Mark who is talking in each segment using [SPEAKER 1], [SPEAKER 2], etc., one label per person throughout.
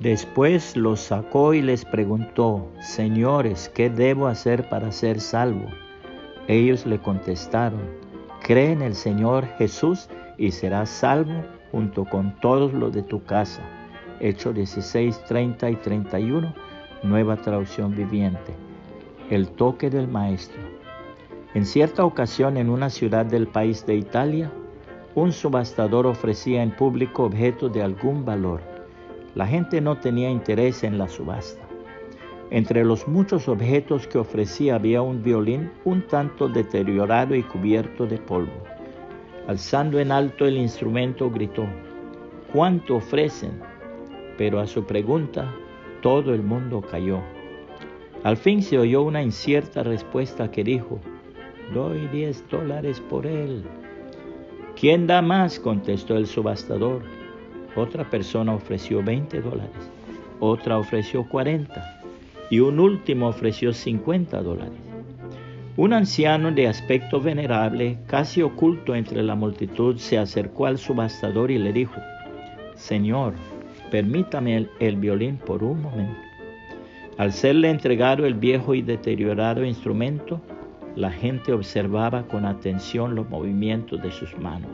[SPEAKER 1] Después los sacó y les preguntó, Señores, ¿qué debo hacer para ser salvo? Ellos le contestaron, Cree en el Señor Jesús y serás salvo junto con todos los de tu casa. Hechos 16, 30 y 31, nueva traducción viviente. El toque del Maestro. En cierta ocasión en una ciudad del país de Italia, un subastador ofrecía en público objetos de algún valor. La gente no tenía interés en la subasta. Entre los muchos objetos que ofrecía había un violín un tanto deteriorado y cubierto de polvo. Alzando en alto el instrumento gritó, ¿cuánto ofrecen? Pero a su pregunta todo el mundo cayó. Al fin se oyó una incierta respuesta que dijo, doy diez dólares por él. ¿Quién da más? contestó el subastador. Otra persona ofreció 20 dólares, otra ofreció 40 y un último ofreció 50 dólares. Un anciano de aspecto venerable, casi oculto entre la multitud, se acercó al subastador y le dijo, Señor, permítame el, violín por un momento. Al serle entregado el viejo y deteriorado instrumento, la gente observaba con atención los movimientos de sus manos.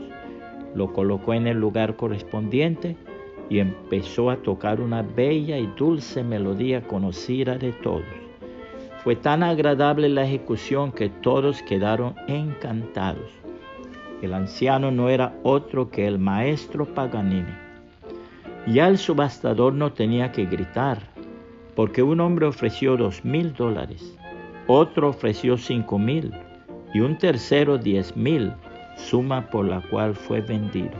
[SPEAKER 1] Lo colocó en el lugar correspondiente y empezó a tocar una bella y dulce melodía conocida de todos. Fue tan agradable la ejecución que todos quedaron encantados. El anciano no era otro que el maestro Paganini. Ya el subastador no tenía que gritar, porque un hombre ofreció dos mil dólares, otro ofreció cinco mil y un tercero diez mil, suma por la cual fue vendido.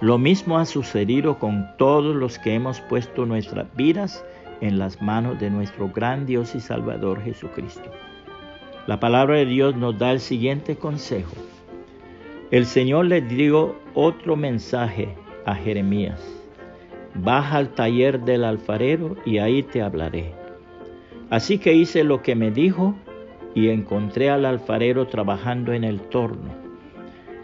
[SPEAKER 1] Lo mismo ha sucedido con todos los que hemos puesto nuestras vidas en las manos de nuestro gran Dios y Salvador Jesucristo. La palabra de Dios nos da el siguiente consejo. El Señor le dio otro mensaje a Jeremías. Baja al taller del alfarero y ahí te hablaré. Así que hice lo que me dijo y encontré al alfarero trabajando en el torno.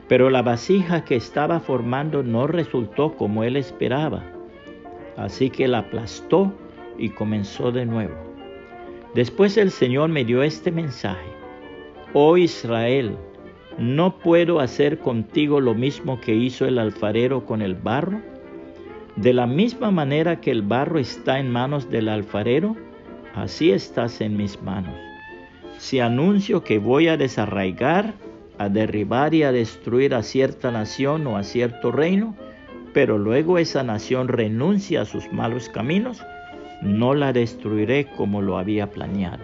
[SPEAKER 1] Pero la vasija que estaba formando no resultó como él esperaba. Así que la aplastó y comenzó de nuevo. Después el Señor me dio este mensaje. Oh Israel, ¿no puedo hacer contigo lo mismo que hizo el alfarero con el barro? De la misma manera que el barro está en manos del alfarero, así estás en mis manos. Si anuncio que voy a desarraigar, a derribar y a destruir a cierta nación o a cierto reino, pero luego esa nación renuncia a sus malos caminos, no la destruiré como lo había planeado.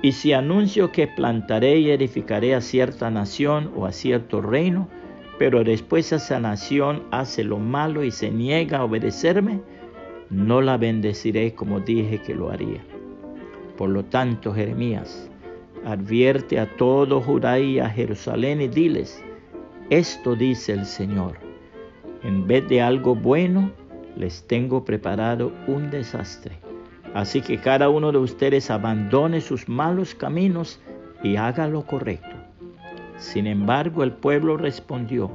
[SPEAKER 1] Y si anuncio que plantaré y edificaré a cierta nación o a cierto reino, pero después esa nación hace lo malo y se niega a obedecerme, no la bendeciré como dije que lo haría. Por lo tanto, Jeremías, advierte a todo Judá y a Jerusalén y diles, esto dice el Señor, en vez de algo bueno, les tengo preparado un desastre. Así que cada uno de ustedes abandone sus malos caminos y haga lo correcto. Sin embargo, el pueblo respondió,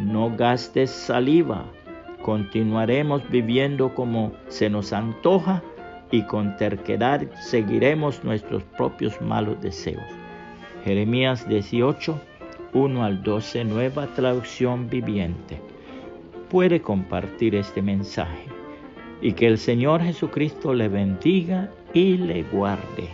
[SPEAKER 1] no gastes saliva, continuaremos viviendo como se nos antoja y con terquedad seguiremos nuestros propios malos deseos. Jeremías 18, 1 al 12, nueva traducción viviente puede compartir este mensaje y que el Señor Jesucristo le bendiga y le guarde.